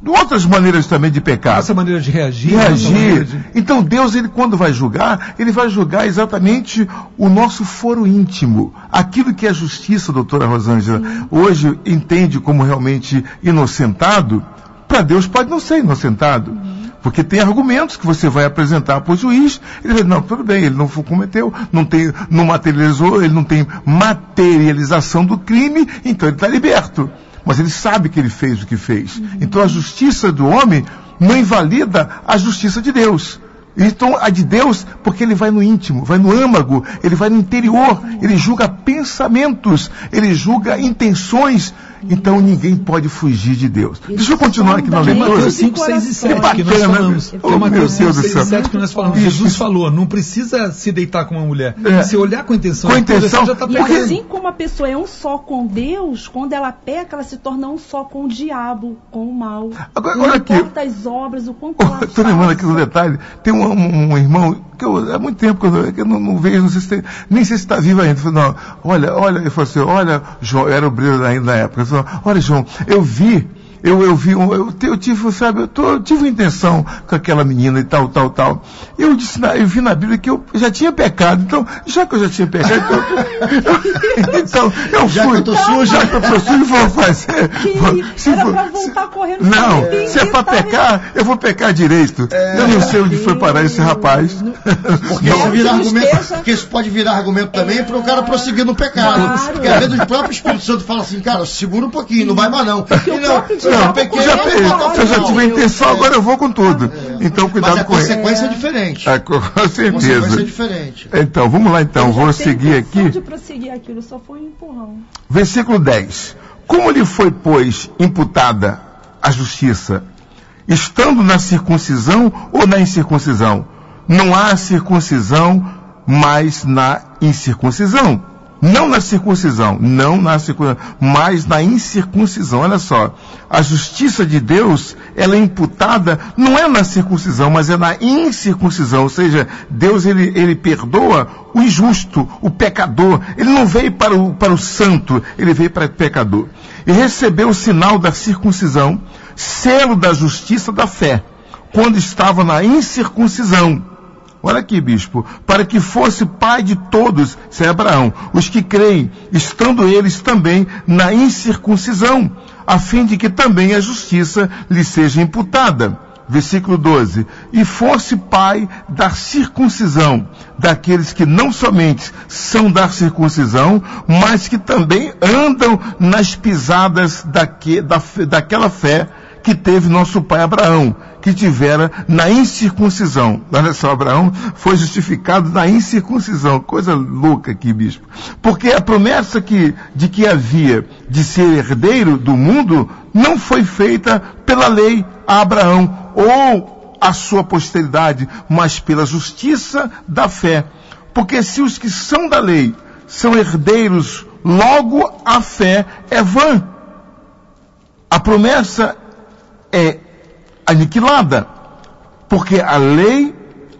de outras maneiras também de pecar Nossa maneira de reagir. maneira reagir. de- Então Deus, ele quando vai julgar, ele vai julgar exatamente o nosso foro íntimo. Aquilo que é justiça, doutora Rosângela, hoje entende como realmente inocentado, para Deus pode não ser inocentado. Porque tem argumentos que você vai apresentar para o juiz, ele vai, não, tudo bem, ele não cometeu, não tem, não materializou, ele não tem materialização do crime, então ele está liberto. Mas ele sabe que ele fez o que fez. Então a justiça do homem não invalida a justiça de Deus. Então a de Deus, porque ele vai no íntimo, vai no âmago, ele vai no interior, ele julga pensamentos, ele julga intenções. Então ninguém pode fugir de Deus. Deixa eu continuar aqui na sonda leitura. Mateus Sim, 5, 6 e 7 coração. que nós Bacana, falamos. É Oh, Mateus meu 5, Deus do 6 céu. e 7 que nós falamos. Isso, Jesus falou, não precisa se deitar com uma mulher. É. Se olhar com intenção, Com intenção, já está E Porque- assim como a pessoa é um só com Deus, quando ela peca, ela se torna um só com o diabo, com o mal. Agora, não olha aqui. importa as obras, o quanto ela Estou lembrando aqui um faça. detalhe. Tem um, um- um irmão que eu, há muito tempo que eu, que eu não, não vejo, não sei se tem, nem sei se está vivo ainda. Ele falou, não, olha, olha, ele falou assim, olha, João, eu era brilho ainda na época. Ele falou, olha, João, eu vi, eu, eu vi, um- eu, te- eu tive, sabe, eu, tô- eu tive uma intenção com aquela menina e tal, tal, tal. Eu disse, na- eu vi na Bíblia que eu já tinha pecado, então, já que eu já tinha pecado, então, então eu Já fui. que eu tô sujo. já que eu tô sujo, vou fazer. Que Se era for- pra voltar correndo Não, se é pra tentar- pecar, eu vou pecar direito. eu não sei onde foi parar esse rapaz. Porque Não, isso vira não argumento, porque isso pode virar argumento também para o cara prosseguir no pecado. Claro. Porque às vezes o próprio Espírito Santo fala assim, cara, segura um pouquinho, não vai mais não. E o não, eu pequei, já, eu pe- vou até o se eu já tive a intenção, agora eu vou com tudo. Então, Mas cuidado a com ele. consequência é diferente. Ah, com A consequência é certeza. diferente. Então, vamos lá então, Eu vou seguir aqui. de prosseguir aquilo, só foi um empurrão. Versículo 10. Como lhe foi, pois, imputada a justiça? Estando na circuncisão ou na incircuncisão? Não há circuncisão, mas na incircuncisão. Não na circuncisão, não na circuncisão, mas na incircuncisão. Olha só, a justiça de Deus, ela é imputada, não é na circuncisão, mas é na incircuncisão. Ou seja, Deus ele, ele perdoa o injusto, o pecador. Ele não veio para o, para o santo, ele veio para o pecador. E recebeu o sinal da circuncisão, selo da justiça da fé, quando estava na incircuncisão. Olha aqui, bispo, para que fosse pai de todos, é Abraão, os que creem, estando eles também na incircuncisão, a fim de que também a justiça lhe seja imputada. Versículo 12. E fosse pai da circuncisão, daqueles que não somente são da circuncisão, mas que também andam nas pisadas daque, da, daquela fé que teve nosso pai Abraão, que tivera na incircuncisão. Olha só, Abraão foi justificado na incircuncisão. Coisa louca aqui, bispo. Porque a promessa que, de que havia de ser herdeiro do mundo não foi feita pela lei a Abraão ou a sua posteridade, mas pela justiça da fé. Porque se os que são da lei são herdeiros, logo a fé é vã. A promessa é aniquilada, porque a lei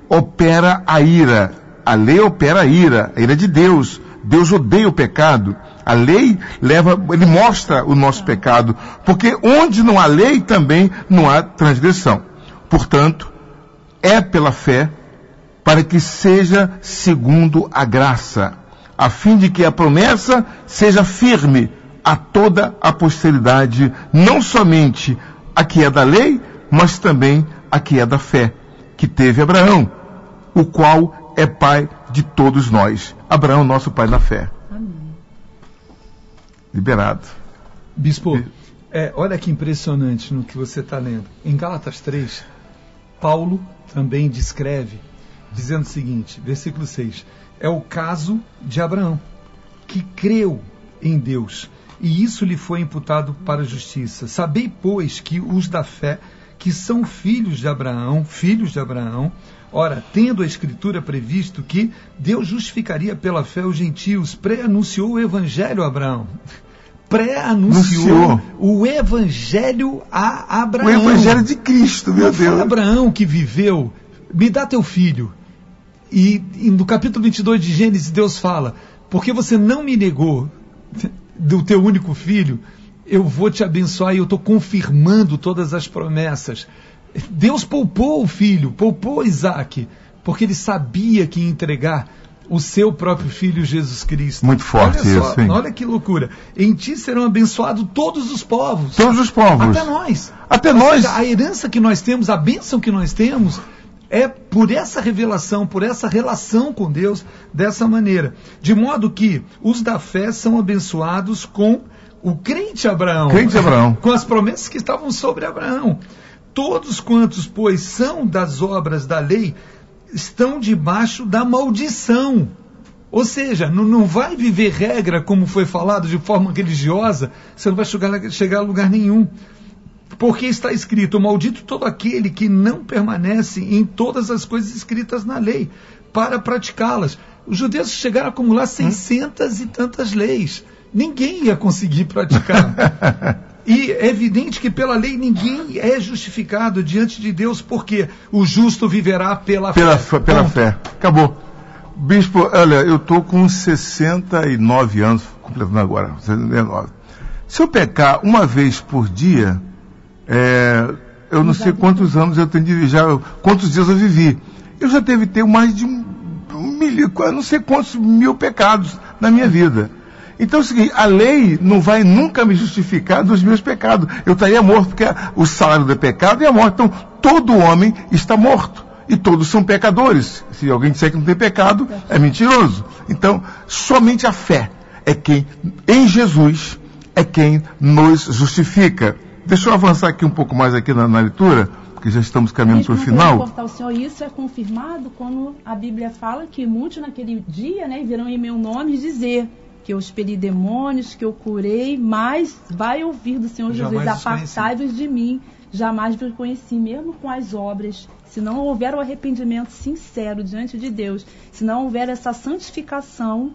opera a ira. A lei opera a ira, a ira de Deus. Deus odeia o pecado. A lei leva, ele mostra o nosso pecado, porque onde não há lei também não há transgressão. Portanto, é pela fé para que seja segundo a graça, a fim de que a promessa seja firme a toda a posteridade, não somente a que é da lei, mas também a que é da fé, que teve Abraão, o qual é pai de todos nós. Abraão, nosso pai na fé. Amém. Liberado. Bispo, é, olha que impressionante no que você está lendo. Em Gálatas 3, Paulo também descreve, dizendo o seguinte, versículo 6, é o caso de Abraão, que creu em Deus, e isso lhe foi imputado para a justiça. Sabei, pois, que os da fé, que são filhos de Abraão, filhos de Abraão, ora, tendo a Escritura previsto que Deus justificaria pela fé os gentios, pré-anunciou o Evangelho a Abraão. Pré-anunciou Anunciou. o Evangelho a O Abraão. Evangelho de Cristo, meu Deus. Abraão que viveu, me dá teu filho. E, e no capítulo 22 de Gênesis, Deus fala: porque você não me negou do teu único filho, eu vou te abençoar e eu estou confirmando todas as promessas. Deus poupou o filho, poupou Isaac, porque ele sabia que ia entregar o seu próprio filho Jesus Cristo. Muito forte olha só, isso, hein? Olha que loucura. Em ti serão abençoados todos os povos. Todos os povos. Até nós. Até Ou nós. seja, a herança que nós temos, a bênção que nós temos, é por essa revelação, por essa relação com Deus dessa maneira. De modo que os da fé são abençoados com o crente Abraão. Crente Abraão. Com as promessas que estavam sobre Abraão. Todos quantos, pois, são das obras da lei, estão debaixo da maldição. Ou seja, não, não vai viver regra, como foi falado, de forma religiosa, você não vai chegar, chegar a lugar nenhum. Porque está escrito: Maldito todo aquele que não permanece em todas as coisas escritas na lei, para praticá-las. Os judeus chegaram a acumular 600 e tantas leis. Ninguém ia conseguir praticar. E é evidente que pela lei ninguém é justificado diante de Deus, porque o justo viverá pela, Pela, fé. fé- pela Ponto. fé. Acabou. Bispo, olha, eu estou com 69 anos, completando agora, 69. Se eu pecar uma vez por dia, É, eu não sei quantos anos eu tenho de, já, quantos dias eu vivi. Eu já devo ter mais de um, um eu não sei quantos mil pecados na minha vida. Então é o seguinte, a lei não vai nunca me justificar dos meus pecados. Eu estaria morto, porque o salário do pecado é a morte. Então, todo homem está morto. E todos são pecadores. Se alguém disser que não tem pecado, é mentiroso. Então, somente a fé é quem, em Jesus, é quem nos justifica. Deixa eu avançar aqui um pouco mais aqui na, na leitura, porque já estamos caminhando para o final. importar o Senhor, isso é confirmado quando a Bíblia fala que muitos naquele dia né, virão em meu nome dizer que eu expeli demônios, que eu curei, mas vai ouvir do Senhor Jesus, apartai-vos de mim, jamais vos conheci, mesmo com as obras. Se não houver o arrependimento sincero diante de Deus, se não houver essa santificação,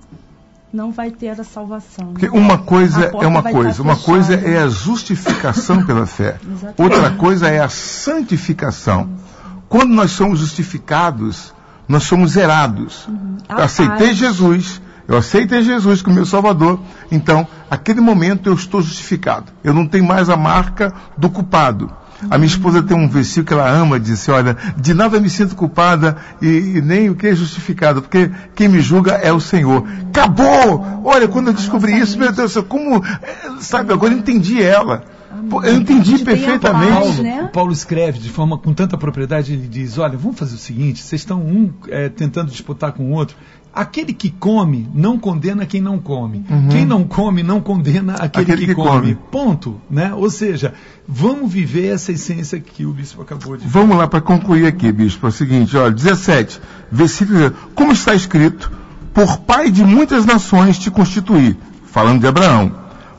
não vai ter a salvação. Porque uma coisa é uma coisa, uma coisa é a justificação pela fé. Exatamente. Outra coisa é a santificação. Quando nós somos justificados, nós somos zerados. Eu aceitei paz. Jesus, eu aceitei Jesus como meu Salvador, então, aquele momento eu estou justificado. Eu não tenho mais a marca do culpado. A minha esposa tem um versículo que ela ama, disse, olha, de nada me sinto culpada e, e nem o que é justificado, porque quem me julga é o Senhor. Acabou! Olha, quando eu descobri isso, meu Deus, como, eh, sabe, agora eu entendi ela. Pô, Eu entendi perfeitamente. paz, Paulo, né? o Paulo escreve de forma com tanta propriedade, ele diz, olha, vamos fazer o seguinte, vocês estão um eh, tentando disputar com o outro. Aquele que come não condena quem não come. Quem não come não condena aquele, Uhum. Aquele que, que come. come. Ponto. Né? Ou seja, vamos viver essa essência que o bispo acabou de Vamos lá para concluir aqui, bispo. É o seguinte, olha, 17, versículo 17. Como está escrito, por pai de muitas nações te constituí, falando de Abraão,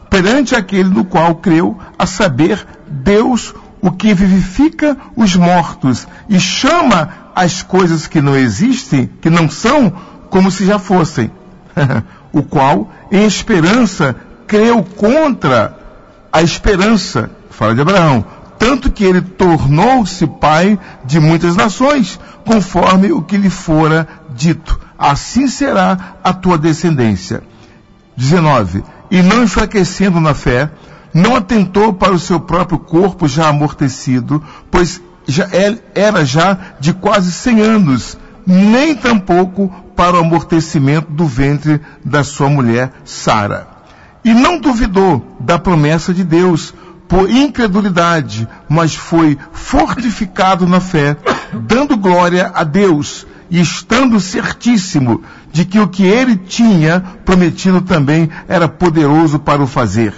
perante aquele no qual creu, a saber, Deus, o que vivifica os mortos e chama as coisas que não existem, que não são, como se já fossem. o qual, em esperança, creu contra a esperança, fala de Abraão, tanto que ele tornou-se pai de muitas nações, conforme o que lhe fora dito. Assim será a tua descendência. 19. E não enfraquecendo na fé, não atentou para o seu próprio corpo já amortecido, pois já é- era já de quase 100 anos, nem tampouco para o amortecimento do ventre da sua mulher Sara. E não duvidou da promessa de Deus por incredulidade, mas foi fortificado na fé, dando glória a Deus e estando certíssimo de que o que ele tinha prometido também era poderoso para o fazer.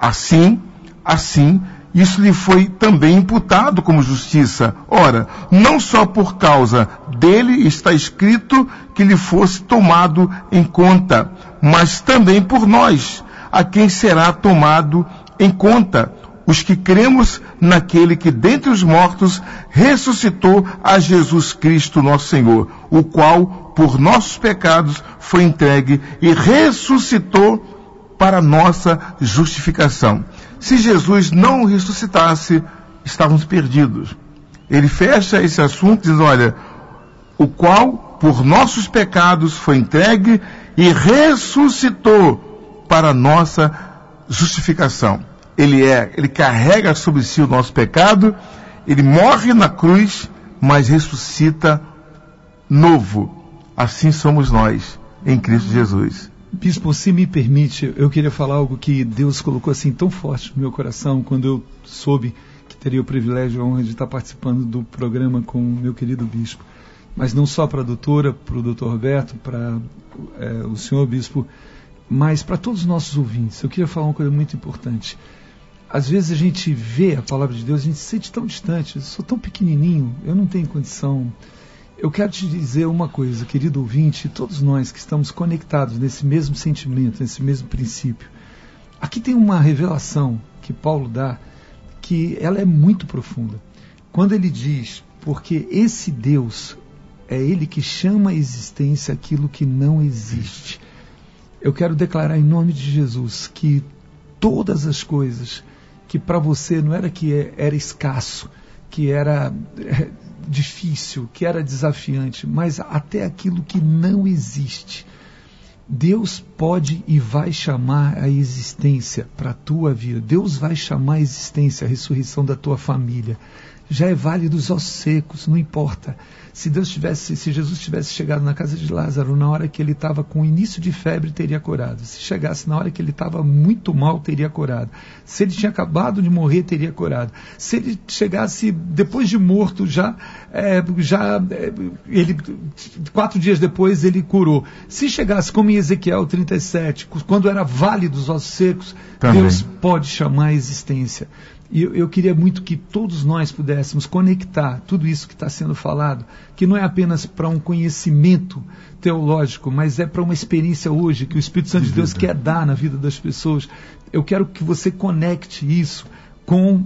Assim, assim, isso lhe foi também imputado como justiça. Ora, não só por causa dele está escrito que lhe fosse tomado em conta, mas também por nós, a quem será tomado em conta, os que cremos naquele que dentre os mortos ressuscitou a Jesus Cristo nosso Senhor, o qual por nossos pecados foi entregue e ressuscitou para nossa justificação. Se Jesus não ressuscitasse, estávamos perdidos. Ele fecha esse assunto dizendo, olha, o qual por nossos pecados foi entregue e ressuscitou para nossa justificação. Ele é, ele carrega sobre si o nosso pecado, ele morre na cruz, mas ressuscita novo. Assim somos nós em Cristo Jesus. Bispo, se me permite, eu queria falar algo que Deus colocou assim tão forte no meu coração quando eu soube que teria o privilégio e a honra de estar participando do programa com o meu querido bispo. Mas não só para a doutora, para o doutor Roberto, para eh, o senhor bispo, mas para todos os nossos ouvintes. Eu queria falar uma coisa muito importante. Às vezes a gente vê a palavra de Deus, a gente se sente tão distante, eu sou tão pequenininho, eu não tenho condição. Eu quero te dizer uma coisa, querido ouvinte, todos nós que estamos conectados nesse mesmo sentimento, nesse mesmo princípio. Aqui tem uma revelação que Paulo dá, que ela é muito profunda. Quando ele diz, porque esse Deus é ele que chama à existência aquilo que não existe. Eu quero declarar em nome de Jesus que todas as coisas que para você não era que é- era escasso, que era difícil, que era desafiante, mas até aquilo que não existe. Deus pode e vai chamar a existência para a tua vida. Deus vai chamar a existência, a ressurreição da tua família. Já é válido os ossos secos, não importa. Se Deus tivesse, se Jesus tivesse chegado na casa de Lázaro na hora que ele estava com início de febre, teria curado. Se chegasse na hora que ele estava muito mal, teria curado. Se ele tinha acabado de morrer, teria curado. Se ele chegasse depois de morto, já, é, já é, ele quatro dias depois ele curou. Se chegasse como em Ezequiel 37, quando era válido os ossos secos, Também. Deus pode chamar a existência. E eu, eu queria muito que todos nós pudéssemos conectar tudo isso que está sendo falado, que não é apenas para um conhecimento teológico, mas é para uma experiência hoje que o Espírito Santo de Deus quer dar na vida das pessoas. Eu quero que você conecte isso com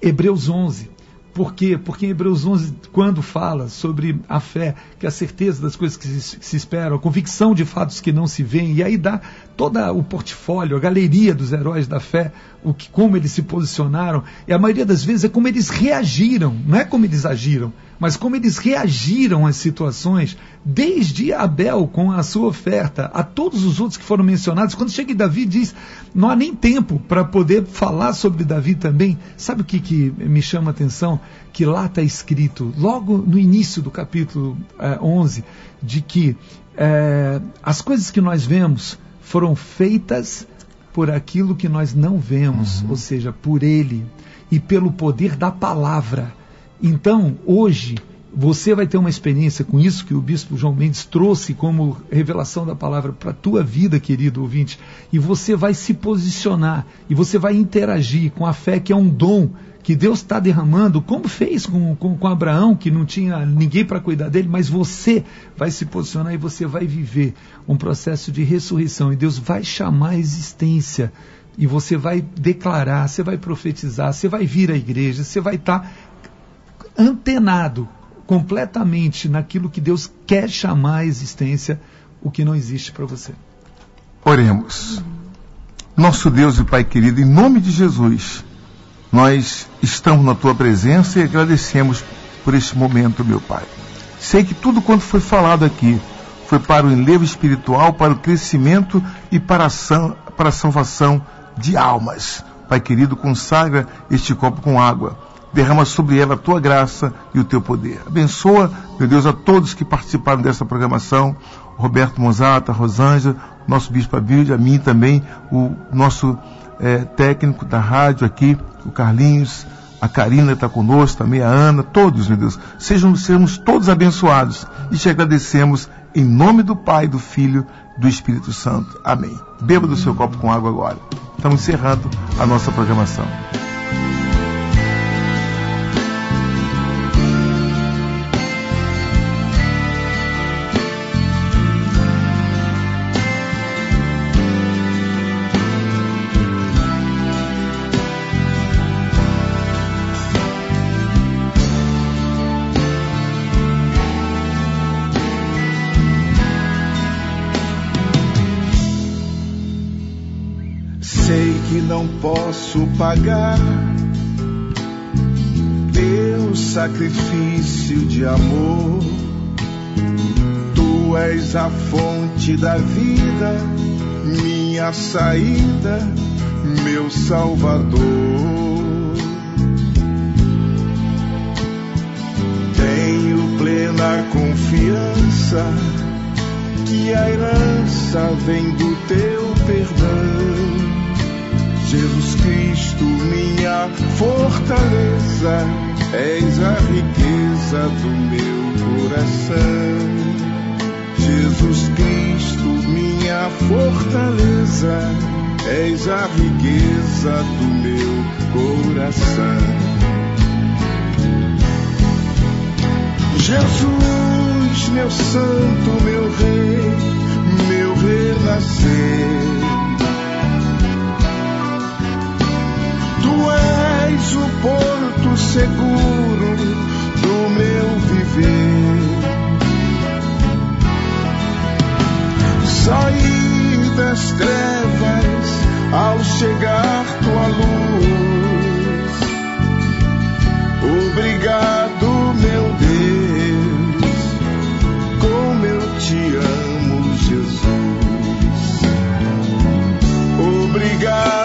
Hebreus 11. Por quê? Porque em Hebreus 11, quando fala sobre a fé, que é a certeza das coisas que se, esperam, a convicção de fatos que não se veem, e aí dá todo o portfólio, a galeria dos heróis da fé, o que, como eles se posicionaram, e a maioria das vezes é como eles reagiram, não é como eles agiram, mas como eles reagiram às situações, desde Abel com a sua oferta, a todos os outros que foram mencionados. Quando chega em Davi, diz: não há nem tempo para poder falar sobre Davi também. Sabe o que, que me chama a atenção? Que lá está escrito, logo no início do capítulo eh, 11, de que eh, as coisas que nós vemos foram feitas por aquilo que nós não vemos, ou seja, por Ele e pelo poder da palavra. Então, hoje, você vai ter uma experiência com isso que o bispo João Mendes trouxe como revelação da palavra para a tua vida, querido ouvinte, e você vai se posicionar e você vai interagir com a fé que é um dom que Deus está derramando, como fez com, com, com Abraão, que não tinha ninguém para cuidar dele, mas você vai se posicionar e você vai viver um processo de ressurreição. E Deus vai chamar a existência e você vai declarar, você vai profetizar, você vai vir à igreja, você vai estar antenado completamente naquilo que Deus quer chamar à existência, o que não existe para você. Oremos. Nosso Deus e Pai querido, em nome de Jesus, nós estamos na tua presença e agradecemos por este momento, meu Pai. Sei que tudo quanto foi falado aqui foi para o enlevo espiritual, para o crescimento e para a, san- para a salvação de almas. Pai querido, consagra este copo com água. Derrama sobre ela a tua graça e o teu poder. Abençoa, meu Deus, a todos que participaram dessa programação. Roberto Mozata, Rosângela, nosso Bispo Abilde, a mim também, o nosso eh, técnico da rádio aqui, o Carlinhos, a Karina está conosco também, a Ana, todos, meu Deus. Sejam, sejamos todos abençoados e te agradecemos em nome do Pai, do Filho, do Espírito Santo. Amém. Beba do seu copo com água agora. Estamos encerrando a nossa programação. Posso pagar teu sacrifício de amor. Tu és a fonte da vida, minha saída, meu Salvador. Tenho plena confiança que a herança vem do teu perdão. Jesus Cristo, minha fortaleza, és a riqueza do meu coração. Jesus Cristo, minha fortaleza, és a riqueza do meu coração. Jesus, meu santo, meu rei, meu renascer. És o porto seguro do meu viver. Saí das trevas ao chegar tua luz. Obrigado, meu Deus, como eu te amo, Jesus. obrigado.